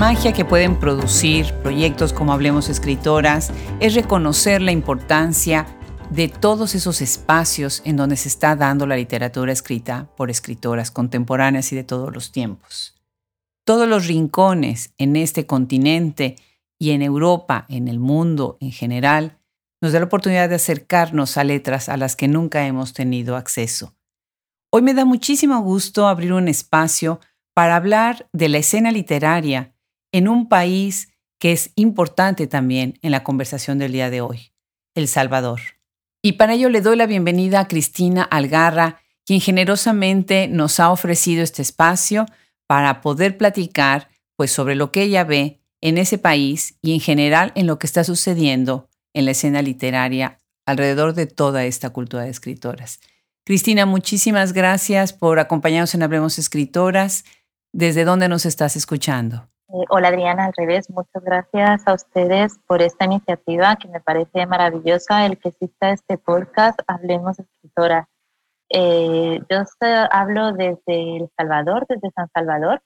magia que pueden producir proyectos como Hablemos Escritoras es reconocer la importancia de todos esos espacios en donde se está dando la literatura escrita por escritoras contemporáneas y de todos los tiempos. Todos los rincones en este continente y en Europa, en el mundo en general, nos da la oportunidad de acercarnos a letras a las que nunca hemos tenido acceso. Hoy me da muchísimo gusto abrir un espacio para hablar de la escena literaria en un país que es importante también en la conversación del día de hoy, El Salvador. Y para ello le doy la bienvenida a Cristina Algarra, quien generosamente nos ha ofrecido este espacio para poder platicar pues sobre lo que ella ve en ese país y en general en lo que está sucediendo en la escena literaria alrededor de toda esta cultura de escritoras. Cristina, muchísimas gracias por acompañarnos en Hablemos Escritoras. ¿Desde dónde nos estás escuchando? Eh, hola Adriana, al revés, muchas gracias a ustedes por esta iniciativa que me parece maravillosa el que exista este podcast Hablemos Escritoras. Eh, yo hablo desde El Salvador, desde San Salvador,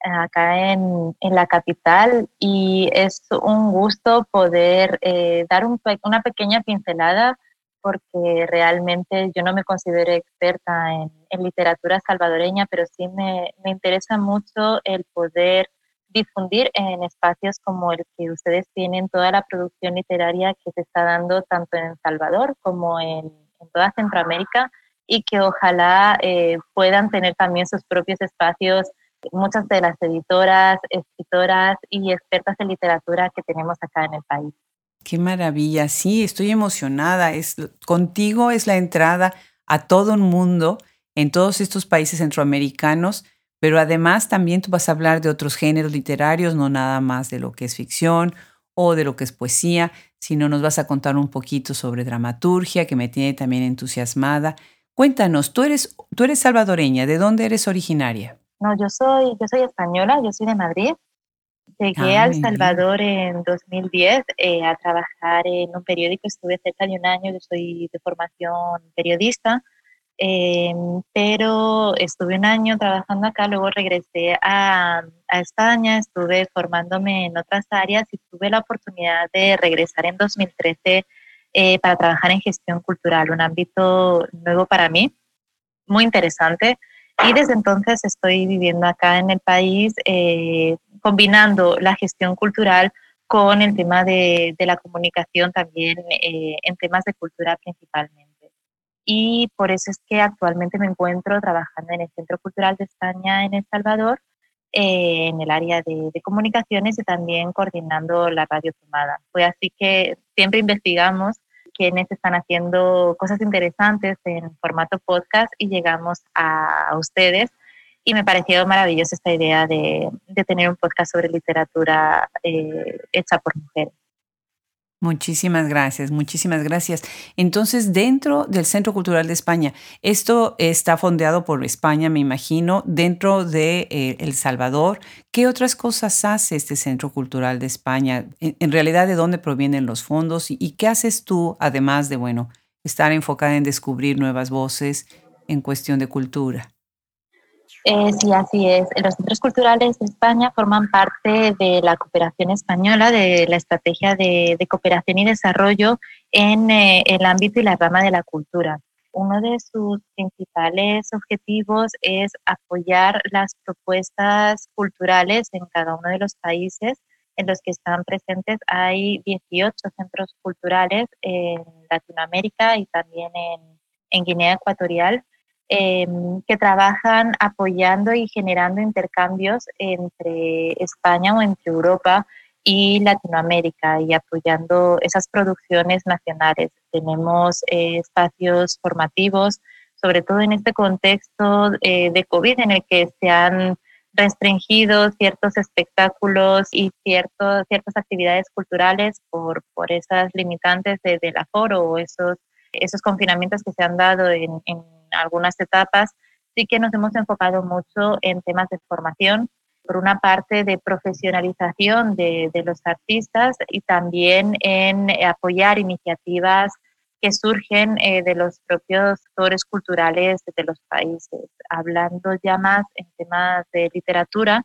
acá en, en, la capital y es un gusto poder eh, dar un, una pequeña pincelada porque realmente yo no me considero experta en, en literatura salvadoreña, pero sí me, me, interesa mucho el poder difundir en espacios como el que ustedes tienen toda la producción literaria que se está dando tanto en El Salvador como en, en toda Centroamérica y que ojalá eh, puedan tener también sus propios espacios muchas de las editoras, escritoras y expertas en literatura que tenemos acá en el país. Qué maravilla, sí, estoy emocionada. Es, contigo es la entrada a todo el mundo en todos estos países centroamericanos, pero además también tú vas a hablar de otros géneros literarios, no nada más de lo que es ficción o de lo que es poesía, sino nos vas a contar un poquito sobre dramaturgia, que me tiene también entusiasmada. Cuéntanos, tú eres, tú eres salvadoreña, ¿de dónde eres originaria? No, yo soy, yo soy española, yo soy de Madrid. Llegué a ah, El Salvador en 2010 eh, a trabajar en un periódico, estuve cerca de un año, yo soy de formación periodista, em, pero estuve un año trabajando acá, luego regresé a, a, España, estuve formándome en otras áreas y tuve la oportunidad de regresar en 2013 eh, para trabajar en gestión cultural, un ámbito nuevo para mí, muy interesante. Y desde entonces estoy viviendo acá en el país, eh, combinando la gestión cultural con el tema de, de la comunicación también eh, en temas de cultura principalmente. Y por eso es que actualmente me encuentro trabajando en el Centro Cultural de España en El Salvador, eh, en el área de, de, comunicaciones y también coordinando la radio tomada. Fue así que siempre investigamos quienes están haciendo cosas interesantes en formato podcast y llegamos a, ustedes. Y me pareció maravillosa esta idea de, de tener un podcast sobre literatura eh, hecha por mujeres. Muchísimas gracias, muchísimas gracias. Entonces, dentro del Centro Cultural de España, esto está fondeado por España, me imagino, dentro de eh, El Salvador. ¿Qué otras cosas hace este Centro Cultural de España? En, realidad, ¿de dónde provienen los fondos? ¿Y, qué haces tú, además de, bueno, estar enfocada en descubrir nuevas voces en cuestión de cultura? Eh, sí, así es. Los centros culturales de España forman parte de la cooperación española, de la estrategia de, cooperación y desarrollo en eh, el ámbito y la rama de la cultura. Uno de sus principales objetivos es apoyar las propuestas culturales en cada uno de los países en los que están presentes. Hay 18 centros culturales en Latinoamérica y también en Guinea Ecuatorial Em, que trabajan apoyando y generando intercambios entre España o entre Europa y Latinoamérica y apoyando esas producciones nacionales. Tenemos eh, espacios formativos, sobre todo en este contexto eh, de COVID en el que se han restringido ciertos espectáculos y ciertos, ciertas actividades culturales por, por esas limitantes de, del aforo o esos, esos confinamientos que se han dado en, en algunas etapas, sí que nos hemos enfocado mucho en temas de formación, por una parte de profesionalización de, de los artistas y también en apoyar iniciativas que surgen eh, de los propios sectores culturales de los países. Hablando ya más en temas de literatura,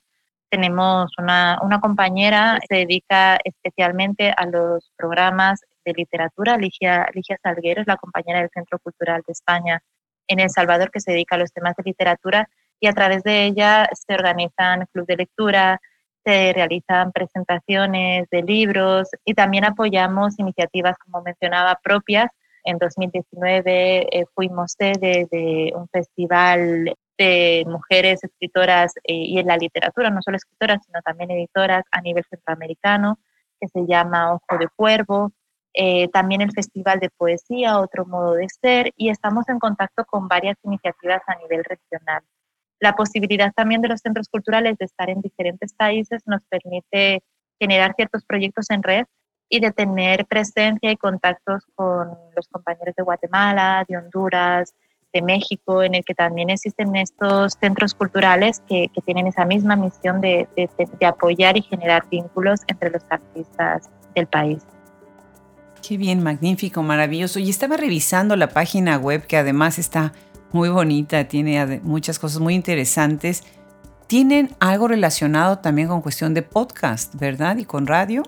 tenemos una, una compañera que se dedica especialmente a los programas de literatura, Ligia, Ligia Salguero, es la compañera del Centro Cultural de España en El Salvador que se dedica a los temas de literatura y a través de ella se organizan clubes de lectura, se realizan presentaciones de libros y también apoyamos iniciativas, como mencionaba, propias. En 2019 eh, fuimos sede de un festival de mujeres escritoras eh, y en la literatura, no solo escritoras, sino también editoras a nivel centroamericano, que se llama Ojo de Cuervo. Eh, también el Festival de Poesía, Otro Modo de Ser, y estamos en contacto con varias iniciativas a nivel regional. La posibilidad también de los centros culturales de estar en diferentes países nos permite generar ciertos proyectos en red y de tener presencia y contactos con los compañeros de Guatemala, de Honduras, de México, en el que también existen estos centros culturales que, tienen esa misma misión de, de apoyar y generar vínculos entre los artistas del país. Qué bien, magnífico, maravilloso. Y estaba revisando la página web que además está muy bonita, tiene muchas cosas muy interesantes. Tienen algo relacionado también con cuestión de podcast, ¿verdad? Y con radio.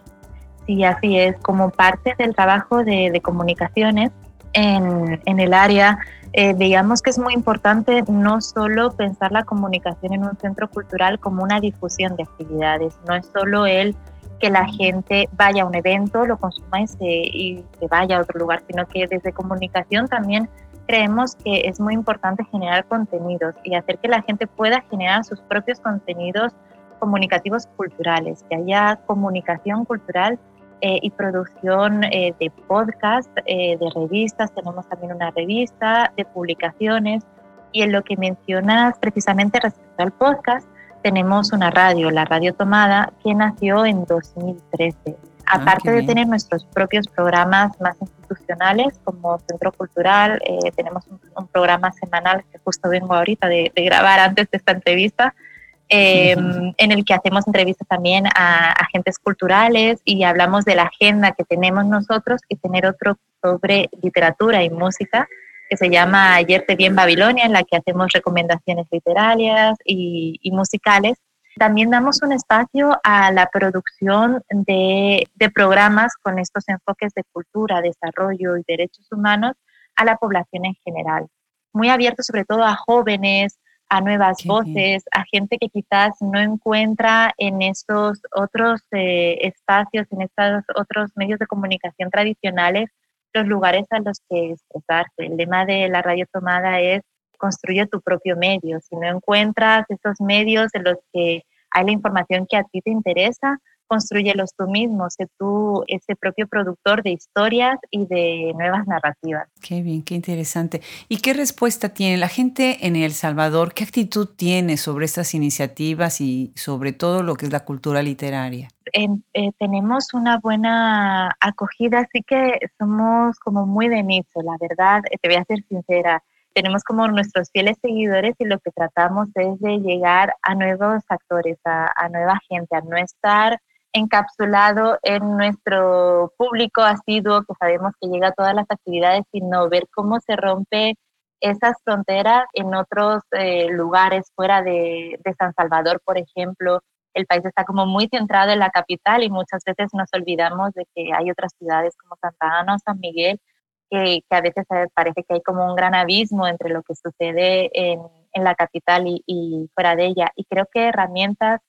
Sí, así es. Como parte del trabajo de, comunicaciones en, el área, eh, veíamos que es muy importante no solo pensar la comunicación en un centro cultural como una difusión de actividades, no es solo el que la gente vaya a un evento, lo consuma y se, vaya a otro lugar, sino que desde comunicación también creemos que es muy importante generar contenidos y hacer que la gente pueda generar sus propios contenidos comunicativos culturales, que haya comunicación cultural eh, y producción eh, de podcast, eh, de revistas, tenemos también una revista, de publicaciones. Y en lo que mencionas precisamente respecto al podcast, tenemos una radio, la Radio Tomada, que nació en 2013 Ah, Aparte de tener nuestros propios programas más institucionales como Centro Cultural, eh, tenemos un, programa semanal que justo vengo ahorita de, grabar antes de esta entrevista, em, en el que hacemos entrevistas también a agentes culturales y hablamos de la agenda que tenemos nosotros y tener otro sobre literatura y música que se llama Ayer te vi en Babilonia, en la que hacemos recomendaciones literarias y musicales también damos un espacio a la producción de, programas con estos enfoques de cultura, desarrollo y derechos humanos a la población en general. Muy abierto sobre todo a jóvenes, a nuevas voces, a gente que quizás no encuentra en estos otros eh, espacios, en estos otros medios de comunicación tradicionales, los lugares a los que expresarse. El lema de la radio tomada es construye tu propio medio. Si no encuentras esos medios en los que hay la información que a ti te interesa, construyelos tú mismo, sé tú ese propio productor de historias y de nuevas narrativas. Qué bien, qué interesante. ¿Y qué respuesta tiene la gente en El Salvador? ¿Qué actitud tiene sobre estas iniciativas y sobre todo lo que es la cultura literaria? Eh, tenemos una buena acogida, así que somos como muy de nicho, la verdad, eh, te voy a ser sincera tenemos como nuestros fieles seguidores y lo que tratamos es de llegar a nuevos actores, a, nueva gente, a no estar encapsulado en nuestro público asiduo que sabemos que llega a todas las actividades, sino ver cómo se rompe esas fronteras en otros eh, lugares fuera de, de, San Salvador, por ejemplo. El país está como muy centrado en la capital y muchas veces nos olvidamos de que hay otras ciudades como Santa Ana o San Miguel que, a veces parece que hay como un gran abismo entre lo que sucede en, en la capital y, fuera de ella. Y creo que herramientas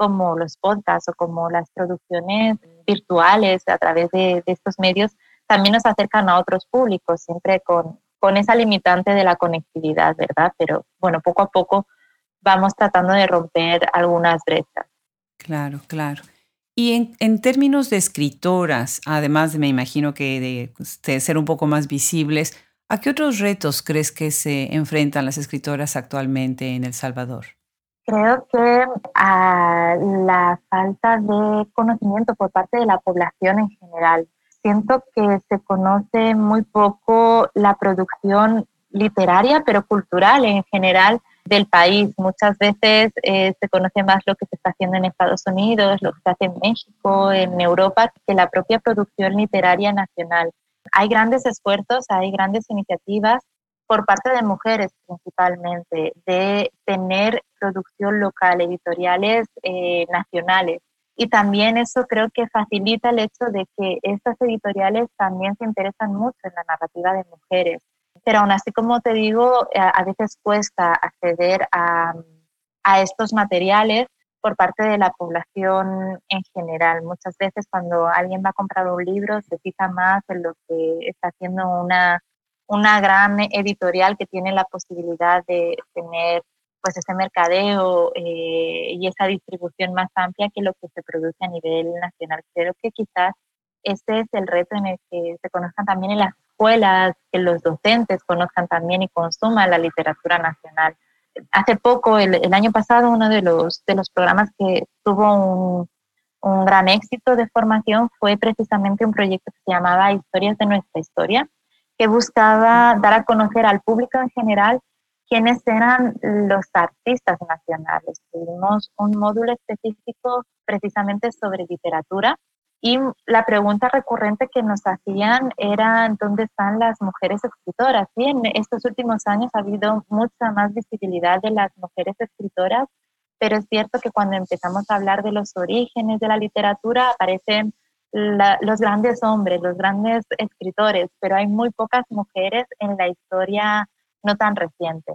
como los podcasts o como las producciones virtuales a través de, estos medios también nos acercan a otros públicos, siempre con, con esa limitante de la conectividad, ¿verdad? Pero bueno, poco a poco vamos tratando de romper algunas brechas. Claro, claro. Y en, términos de escritoras, además de, me imagino que pues, de, ser un poco más visibles, ¿a qué otros retos crees que se enfrentan las escritoras actualmente en El Salvador? Creo que a la falta de conocimiento por parte de la población en general. Siento que se conoce muy poco la producción literaria, pero cultural en general del país. Muchas veces eh, se conoce más lo que se está haciendo en Estados Unidos, lo que se hace en México, en Europa, que la propia producción literaria nacional. Hay grandes esfuerzos, hay grandes iniciativas por parte de mujeres principalmente, de tener producción local, editoriales eh, nacionales. Y también eso creo que facilita el hecho de que estas editoriales también se interesan mucho en la narrativa de mujeres. Pero aún así, como te digo, a, veces cuesta acceder a, a estos materiales por parte de la población en general. Muchas veces cuando alguien va a comprar un libro se fija más en lo que está haciendo una una gran editorial que tiene la posibilidad de tener pues ese mercadeo eh, y esa distribución más amplia que lo que se produce a nivel nacional. Creo que quizás este es el reto en el que se conozcan también en las escuelas, que los docentes conozcan también y consuman la literatura nacional. Hace poco, el, año pasado, uno de los, de los programas que tuvo un, un gran éxito de formación fue precisamente un proyecto que se llamaba Historias de nuestra historia, que buscaba dar a conocer al público en general quiénes eran los artistas nacionales. Tuvimos un módulo específico precisamente sobre literatura y la pregunta recurrente que nos hacían era dónde están las mujeres escritoras. Y en estos últimos años ha habido mucha más visibilidad de las mujeres escritoras, pero es cierto que cuando empezamos a hablar de los orígenes de la literatura aparecen los grandes hombres, los grandes escritores, pero hay muy pocas mujeres en la historia no tan reciente.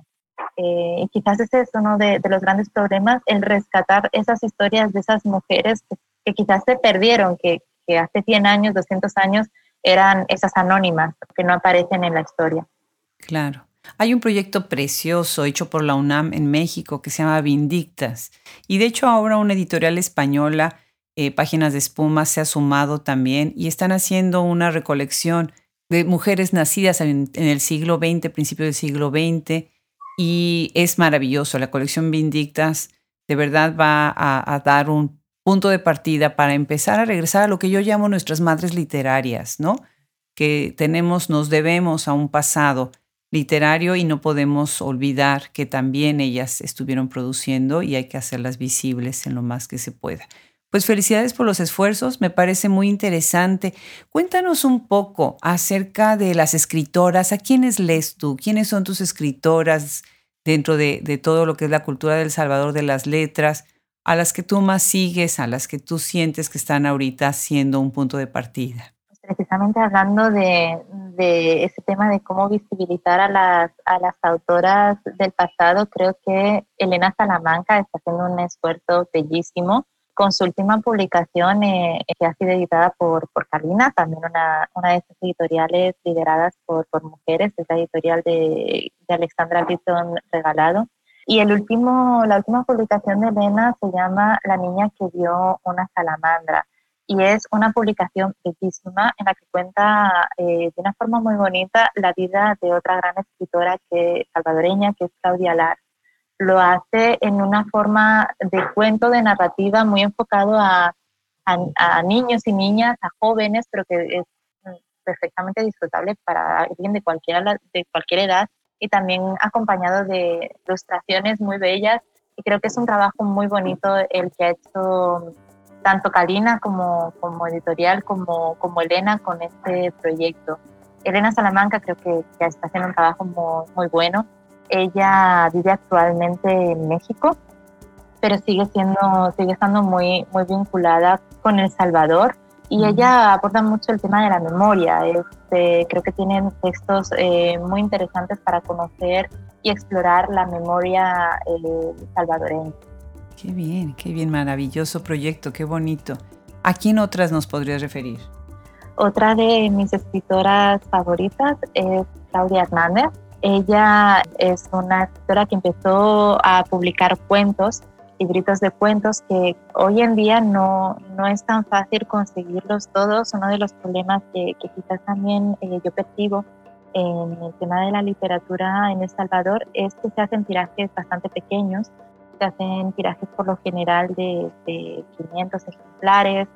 Eh, y quizás ese es uno de, los grandes problemas, el rescatar esas historias de esas mujeres que, quizás se perdieron, que, que, hace 100 años, 200 años eran esas anónimas que no aparecen en la historia. Claro. Hay un proyecto precioso hecho por la UNAM en México que se llama Vindictas. Y de hecho ahora una editorial española eh, Páginas de Espuma se ha sumado también y están haciendo una recolección de mujeres nacidas en, el siglo XX, principio del siglo XX, y es maravilloso. La colección Vindictas de verdad va a, dar un punto de partida para empezar a regresar a lo que yo llamo nuestras madres literarias, ¿no? Que tenemos, nos debemos a un pasado literario y no podemos olvidar que también ellas estuvieron produciendo y hay que hacerlas visibles en lo más que se pueda. Pues felicidades por los esfuerzos, me parece muy interesante. Cuéntanos un poco acerca de las escritoras, ¿a quiénes lees tú? ¿Quiénes son tus escritoras dentro de, todo lo que es la cultura del Salvador de las letras? a las que tú más sigues, a las que tú sientes que están ahorita siendo un punto de partida? Pues precisamente hablando de, ese tema de cómo visibilizar a las, a las autoras del pasado, creo que Elena Salamanca está haciendo un esfuerzo bellísimo con su última publicación eh, que ha sido editada por, por Carlina, también una, una de estas editoriales lideradas por, por mujeres, es la editorial de, de Alexandra Litton Regalado. Y el último, la última publicación de Elena se llama La niña que vio una salamandra y es una publicación bellísima en la que cuenta eh, de una forma muy bonita la vida de otra gran escritora que, salvadoreña que es Claudia Lar lo hace en una forma de cuento, de narrativa muy enfocado a, niños y niñas, a jóvenes, pero que es perfectamente disfrutable para alguien de cualquier, de cualquier edad y también acompañado de ilustraciones muy bellas. Y creo que es un trabajo muy bonito el que ha hecho tanto Kalina como, como editorial como, como Elena con este proyecto. Elena Salamanca creo que, que está haciendo un trabajo muy bueno ella vive actualmente en México, pero sigue siendo, sigue estando muy, muy vinculada con El Salvador y ella aborda mucho el tema de la memoria. Este, creo que tienen textos eh, muy interesantes para conocer y explorar la memoria eh, salvadoreña. Qué bien, qué bien, maravilloso proyecto, qué bonito. ¿A quién otras nos podrías referir? Otra de mis escritoras favoritas es Claudia Hernández. Ella es una escritora que empezó a publicar cuentos, libritos de cuentos que hoy en día no, no es tan fácil conseguirlos todos. Uno de los problemas que, quizás también eh, yo percibo en el tema de la literatura en El Salvador es que se hacen tirajes bastante pequeños, se hacen tirajes por lo general de, 500 ejemplares,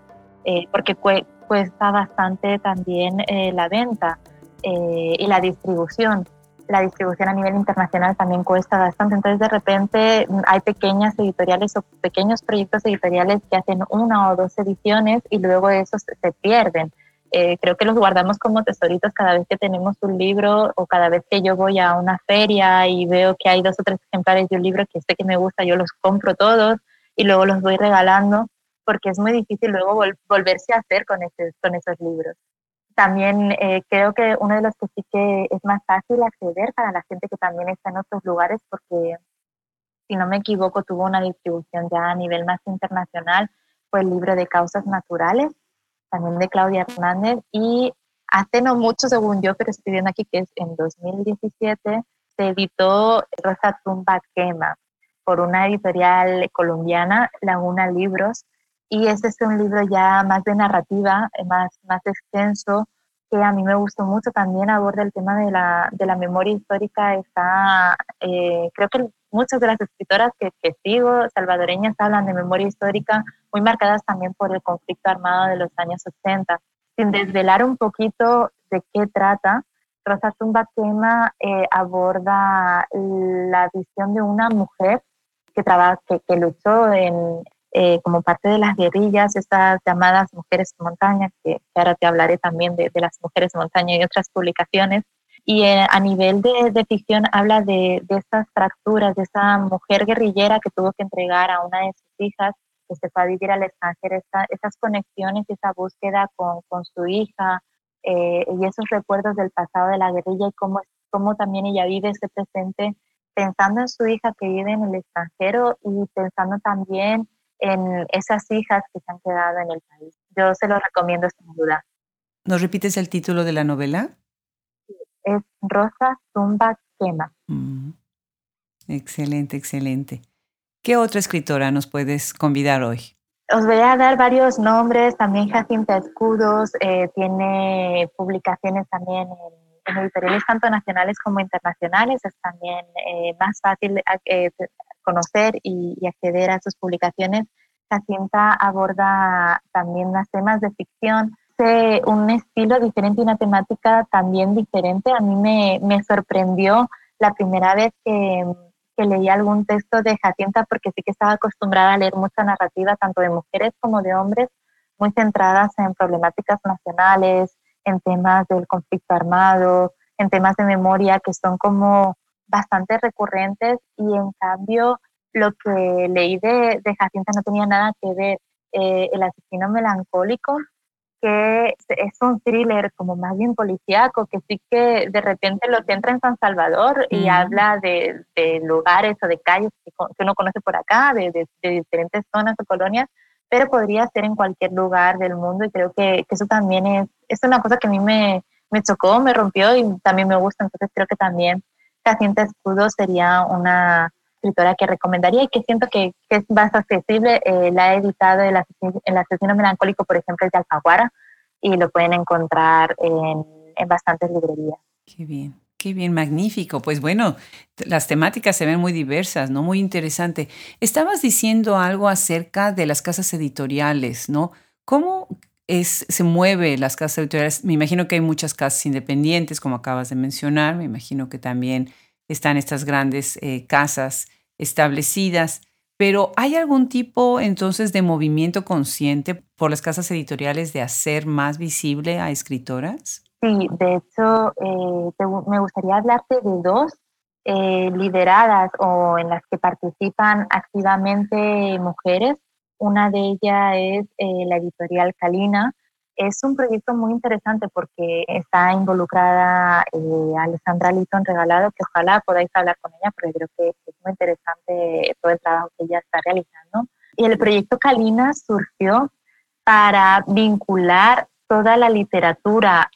eh, porque cuesta bastante también eh, la venta y la distribución la distribución a nivel internacional también cuesta bastante. Entonces, de repente hay pequeñas editoriales o pequeños proyectos editoriales que hacen una o dos ediciones y luego esos se pierden. Eh, creo que los guardamos como tesoritos cada vez que tenemos un libro o cada vez que yo voy a una feria y veo que hay dos o tres ejemplares de un libro que sé que me gusta, yo los compro todos y luego los voy regalando porque es muy difícil luego volverse a hacer con, con esos libros. También eh, creo que uno de los que sí que es más fácil acceder para la gente que también está en otros lugares, porque si no me equivoco tuvo una distribución ya a nivel más internacional, fue el libro de Causas Naturales, también de Claudia Hernández, y hace no mucho, según yo, pero estoy viendo aquí que es en 2017, se editó Rosa Tumba Quema por una editorial colombiana, Laguna Libros, y este es un libro ya más de narrativa, eh, más, más extenso, que a mí me gustó mucho. También aborda el tema de la, de la memoria histórica. Está, eh, creo que muchas de las escritoras que, que, sigo, salvadoreñas, hablan de memoria histórica, muy marcadas también por el conflicto armado de los años 80. Sin desvelar un poquito de qué trata, Rosa Tumba Tema eh, aborda la visión de una mujer que, trabaja, que, que luchó en, eh, como parte de las guerrillas, estas llamadas mujeres de montaña, que, ahora te hablaré también de, las mujeres de montaña y otras publicaciones. Y eh, a nivel de, ficción habla de, de, estas fracturas, de esa mujer guerrillera que tuvo que entregar a una de sus hijas, que se fue a vivir al extranjero, esas conexiones, esa búsqueda con, con su hija eh, y esos recuerdos del pasado de la guerrilla y cómo, cómo también ella vive ese presente pensando en su hija que vive en el extranjero y pensando también en esas hijas que se han quedado en el país. Yo se lo recomiendo sin duda. ¿Nos repites el título de la novela? Es Rosa Zumba Quema. Mm. Excelente, excelente. ¿Qué otra escritora nos puedes convidar hoy? Os voy a dar varios nombres. También Jacinta Escudos eh, tiene publicaciones también en, editoriales tanto nacionales como internacionales. Es también eh, más fácil eh, conocer y, acceder a sus publicaciones, Jacinta aborda también los temas de ficción, un estilo diferente y una temática también diferente. A mí me, me sorprendió la primera vez que, que, leí algún texto de Jacinta porque sí que estaba acostumbrada a leer mucha narrativa, tanto de mujeres como de hombres, muy centradas en problemáticas nacionales, en temas del conflicto armado, en temas de memoria que son como bastante recurrentes y en cambio lo que leí de, de Jacinta no tenía nada que ver. Eh, el asesino melancólico, que es un thriller como más bien policíaco, que sí que de repente lo centra en San Salvador y habla de, de, lugares o de calles que, uno conoce por acá, de, de, diferentes zonas o colonias, pero podría ser en cualquier lugar del mundo y creo que, que eso también es, es una cosa que a mí me, me chocó, me rompió y también me gusta, entonces creo que también Jacinta Escudo sería una escritora que recomendaría y que siento que, es más accesible. Eh, la he editado el asesino, el asesino melancólico, por ejemplo, es de Alfaguara y lo pueden encontrar en, en bastantes librerías. Qué bien. Qué bien, magnífico. Pues bueno, las temáticas se ven muy diversas, ¿no? Muy interesante. Estabas diciendo algo acerca de las casas editoriales, ¿no? ¿Cómo es, se mueve las casas editoriales? Me imagino que hay muchas casas independientes, como acabas de mencionar. Me imagino que también están estas grandes eh, casas establecidas, pero ¿hay algún tipo entonces de movimiento consciente por las casas editoriales de hacer más visible a escritoras? Sí, de hecho, eh, me gustaría hablarte de dos eh, lideradas o en las que participan activamente mujeres. Una de ellas es la editorial Calina, es un proyecto muy interesante porque está involucrada eh, Alessandra Litton Regalado, que ojalá podáis hablar con ella, porque creo que es muy interesante todo el trabajo que ella está realizando. Y el proyecto Calina surgió para vincular toda la literatura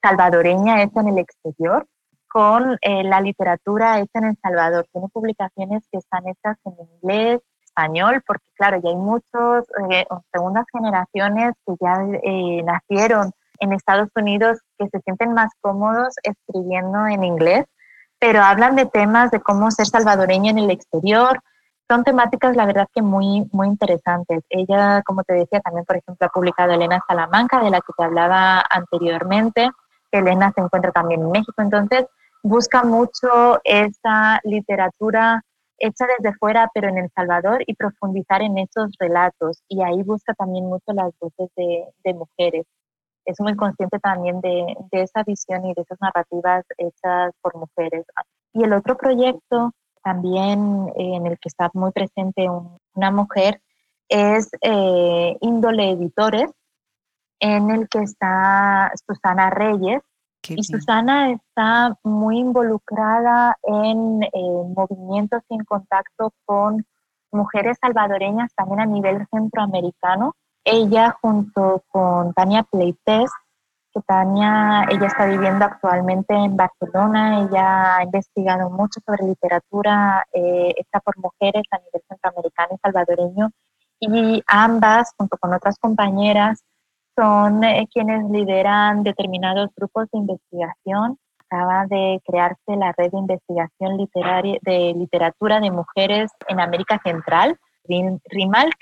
salvadoreña hecha en el exterior con eh, la literatura hecha en El Salvador. Tiene publicaciones que están hechas en inglés, español, porque claro, ya hay muchos, eh, segundas generaciones que ya eh, nacieron en Estados Unidos que se sienten más cómodos escribiendo en inglés, pero hablan de temas de cómo ser salvadoreña en el exterior. Son temáticas, la verdad, que muy, muy interesantes. Ella, como te decía, también, por ejemplo, ha publicado Elena Salamanca, de la que te hablaba anteriormente. Elena se encuentra también en México, entonces busca mucho esa literatura hecha desde fuera, pero en El Salvador, y profundizar en esos relatos. Y ahí busca también mucho las voces de, mujeres. es muy consciente también de, esa visión y de esas narrativas hechas por mujeres. Y el otro proyecto también eh, en el que está muy presente una mujer es eh, Índole Editores, en el que está Susana Reyes. Y Susana está muy involucrada en eh, movimientos y en contacto con mujeres salvadoreñas también a nivel centroamericano. Ella junto con Tania Pleites, que Tania, ella está viviendo actualmente en Barcelona, ella ha investigado mucho sobre literatura eh, hecha por mujeres a nivel centroamericano y salvadoreño, y ambas, junto con otras compañeras, son eh, quienes lideran determinados grupos de investigación. Acaba de crearse la red de investigación literaria, de literatura de mujeres en América Central, RIMALC,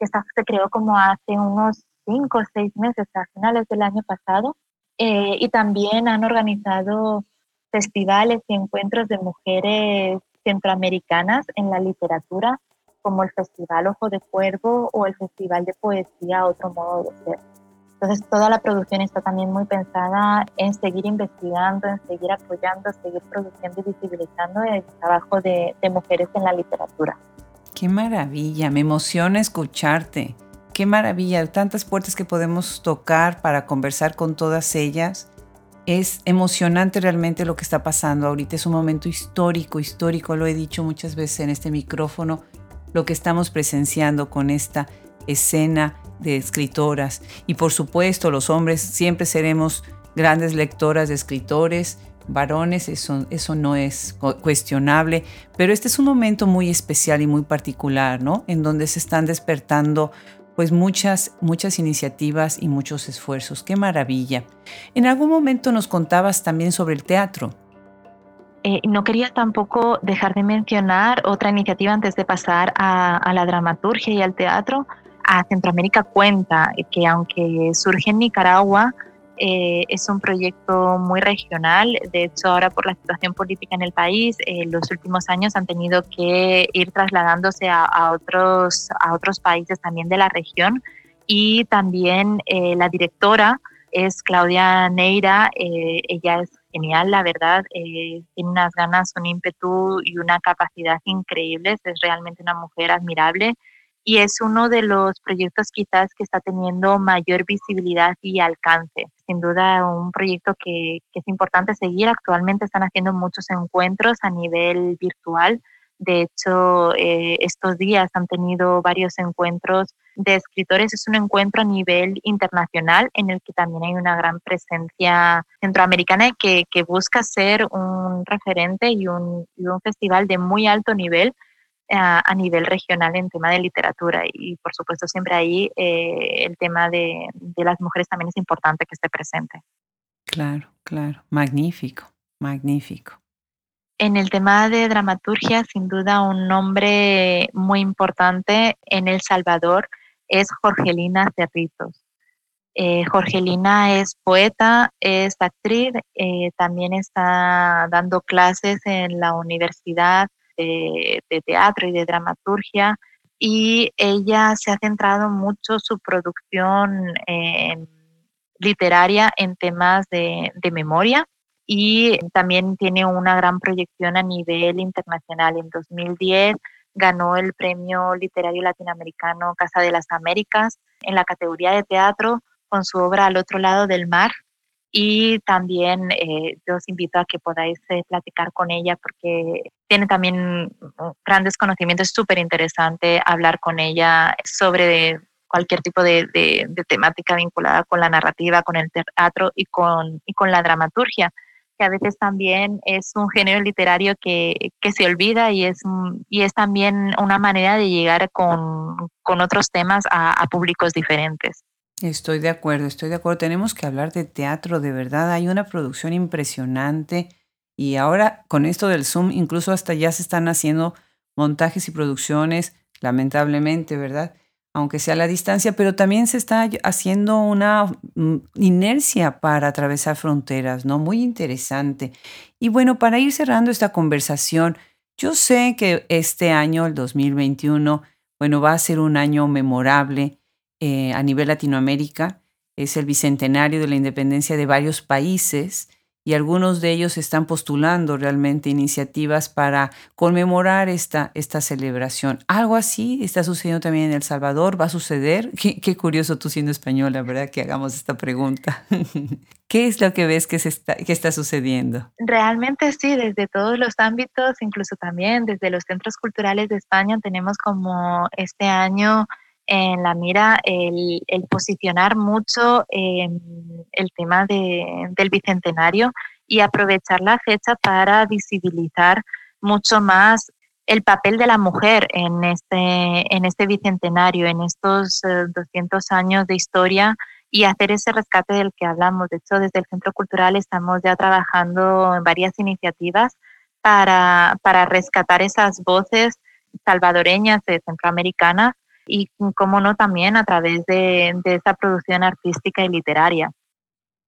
que se creó como hace unos cinco o seis meses, a finales del año pasado, eh, y también han organizado festivales y encuentros de mujeres centroamericanas en la literatura, como el Festival Ojo de Cuervo o el Festival de Poesía Otro Modo de Ser. Entonces, toda la producción está también muy pensada en seguir investigando, en seguir apoyando, seguir produciendo y visibilizando el trabajo de, de mujeres en la literatura. Qué maravilla, me emociona escucharte. Qué maravilla, tantas puertas que podemos tocar para conversar con todas ellas. Es emocionante realmente lo que está pasando ahorita. Es un momento histórico, histórico, lo he dicho muchas veces en este micrófono, lo que estamos presenciando con esta escena de escritoras. Y por supuesto, los hombres siempre seremos grandes lectoras de escritores, varones, eso, eso no es cuestionable, pero este es un momento muy especial y muy particular, ¿no? En donde se están despertando pues muchas, muchas iniciativas y muchos esfuerzos. ¡Qué maravilla! En algún momento nos contabas también sobre el teatro. Eh, no quería tampoco dejar de mencionar otra iniciativa antes de pasar a, la dramaturgia y al teatro. A Centroamérica Cuenta, que aunque surge en Nicaragua, eh, es un proyecto muy regional. De hecho, ahora por la situación política en el país, eh, los últimos años han tenido que ir trasladándose a, otros, a otros países también de la región. Y también eh, la directora es Claudia Neira. ella es genial, la verdad. tiene unas ganas, un ímpetu y una capacidad increíbles. Es realmente una mujer admirable y es uno de los proyectos quizás que está teniendo mayor visibilidad y alcance. Sin duda un proyecto que, es importante seguir. Actualmente están haciendo muchos encuentros a nivel virtual. De hecho, eh, estos días han tenido varios encuentros de escritores. Es un encuentro a nivel internacional en el que también hay una gran presencia centroamericana que, que busca ser un referente y un, y un festival de muy alto nivel a, nivel regional en tema de literatura y por supuesto siempre ahí eh, el tema de, de, las mujeres también es importante que esté presente. Claro, claro, magnífico, magnífico. En el tema de dramaturgia, sin duda un nombre muy importante en El Salvador es Jorgelina Cerritos. Eh, Jorgelina es poeta, es actriz, eh, también está dando clases en la universidad de, teatro y de dramaturgia y ella se ha centrado mucho su producción literaria en temas de, memoria y también tiene una gran proyección a nivel internacional. En 2010 ganó el Premio Literario Latinoamericano Casa de las Américas en la categoría de teatro con su obra Al otro lado del mar y también eh, yo os invito a que podáis eh, platicar con ella porque tiene también grandes conocimientos, es súper interesante hablar con ella sobre cualquier tipo de, temática vinculada con la narrativa, con el teatro y con, y con la dramaturgia, que a veces también es un género literario que, se olvida y es, y es también una manera de llegar con, otros temas a públicos diferentes. Estoy de acuerdo, estoy de acuerdo. Tenemos que hablar de teatro, de verdad. Hay una producción impresionante y ahora con esto del Zoom incluso hasta ya se están haciendo montajes y producciones, lamentablemente, ¿verdad? Aunque sea a la distancia, pero también se está haciendo una mm, inercia para atravesar fronteras, ¿no? Muy interesante. Y bueno, para ir cerrando esta conversación, yo sé que este año, el 2021, bueno, va a ser un año memorable eh, a nivel Latinoamérica es el bicentenario de la independencia de varios países y algunos de ellos están postulando realmente iniciativas para conmemorar esta, esta celebración. Algo así está sucediendo también en El Salvador, va a suceder. Qué, curioso tú siendo española, ¿verdad? Que hagamos esta pregunta. ¿Qué es lo que ves que, se que está sucediendo? Realmente sí, desde todos los ámbitos, incluso también desde los centros culturales de España, tenemos como este año en la mira el, posicionar mucho em, el tema del bicentenario y aprovechar la fecha para visibilizar mucho más el papel de la mujer en este, en este bicentenario, en estos 200 eh, años de historia y hacer ese rescate del que hablamos. De hecho, desde el Centro Cultural estamos ya trabajando en varias iniciativas para, para rescatar esas voces salvadoreñas de centroamericanas y, como no, también a través de, de esa producción artística y literaria.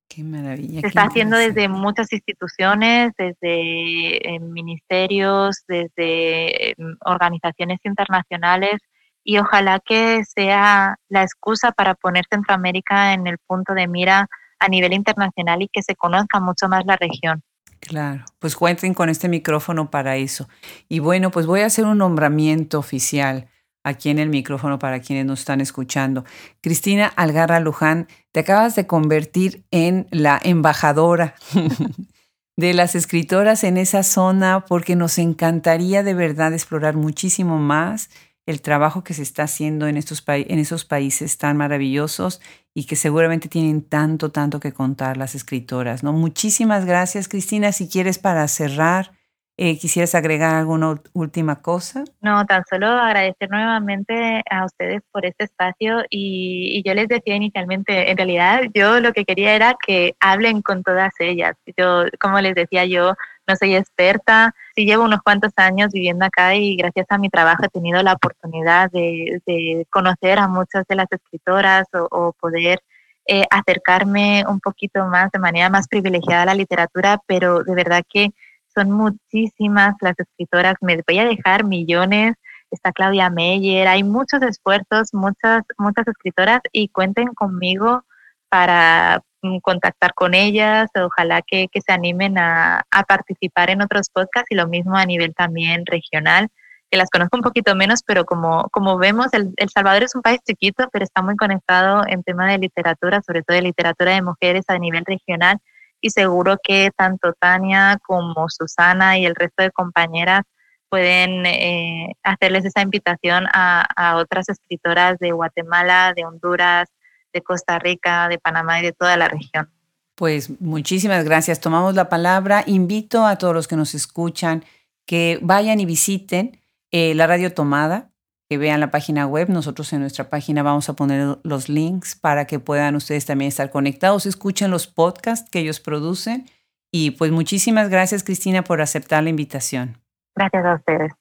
Qué maravilla. Se está haciendo desde muchas instituciones, desde eh, ministerios, desde em, organizaciones internacionales y ojalá que sea la excusa para poner Centroamérica en el punto de mira a nivel internacional y que se conozca mucho más la región. Claro, pues cuenten con este micrófono para eso. Y bueno, pues voy a hacer un nombramiento oficial aquí en el micrófono para quienes nos están escuchando. Cristina Algarra Luján, te acabas de convertir en la embajadora de las escritoras en esa zona porque nos encantaría de verdad explorar muchísimo más el trabajo que se está haciendo en, estos en esos países tan maravillosos y que seguramente tienen tanto, tanto que contar las escritoras. ¿no? Muchísimas gracias, Cristina. Si quieres para cerrar, eh, ¿Quisieras agregar alguna última cosa? No, tan solo agradecer nuevamente a ustedes por este espacio y, yo les decía inicialmente, en realidad yo lo que quería era que hablen con todas ellas. Yo, como les decía yo, no soy experta, sí llevo unos cuantos años viviendo acá y gracias a mi trabajo he tenido la oportunidad de, conocer a muchas de las escritoras o, poder eh, acercarme un poquito más de manera más privilegiada a la literatura, pero de verdad que son muchísimas las escritoras, me voy a dejar millones, está Claudia Meyer, hay muchos esfuerzos, muchas, muchas escritoras y cuenten conmigo para mm, contactar con ellas, ojalá que, se animen a, participar en otros podcasts y lo mismo a nivel también regional, que las conozco un poquito menos, pero como, como vemos, el, el Salvador es un país chiquito, pero está muy conectado en tema de literatura, sobre todo de literatura de mujeres a nivel regional y seguro que tanto Tania como Susana y el resto de compañeras pueden eh, hacerles esa invitación a, otras escritoras de Guatemala, de Honduras, de Costa Rica, de Panamá y de toda la región. Pues muchísimas gracias. Tomamos la palabra. Invito a todos los que nos escuchan que vayan y visiten eh, la radio tomada que vean la página web. Nosotros en nuestra página vamos a poner los links para que puedan ustedes también estar conectados, escuchen los podcasts que ellos producen. Y pues muchísimas gracias Cristina por aceptar la invitación. Gracias a ustedes.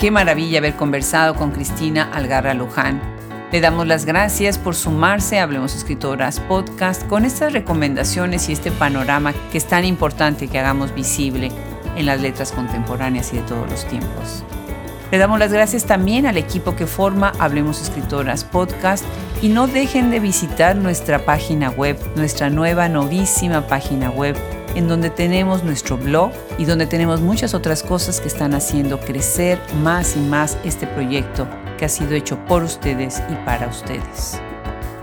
Qué maravilla haber conversado con Cristina Algarra Luján le damos las gracias por sumarse a Hablemos Escritoras Podcast con estas recomendaciones y este panorama que es tan importante que hagamos visible en las letras contemporáneas y de todos los tiempos. Le damos las gracias también al equipo que forma Hablemos Escritoras Podcast y no dejen de visitar nuestra página web, nuestra nueva novísima página web, en donde tenemos nuestro blog y donde tenemos muchas otras cosas que están haciendo crecer más y más este proyecto que ha sido hecho por ustedes y para ustedes.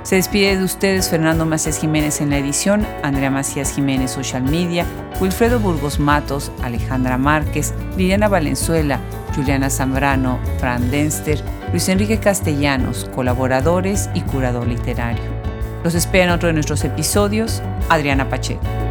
Se despide de ustedes Fernando Macías Jiménez en la edición, Andrea Macías Jiménez Social Media, Wilfredo Burgos Matos, Alejandra Márquez, Liliana Valenzuela, Juliana Zambrano, Fran Denster, Luis Enrique Castellanos, colaboradores y curador literario. Los espera en otro de nuestros episodios, Adriana Pacheco.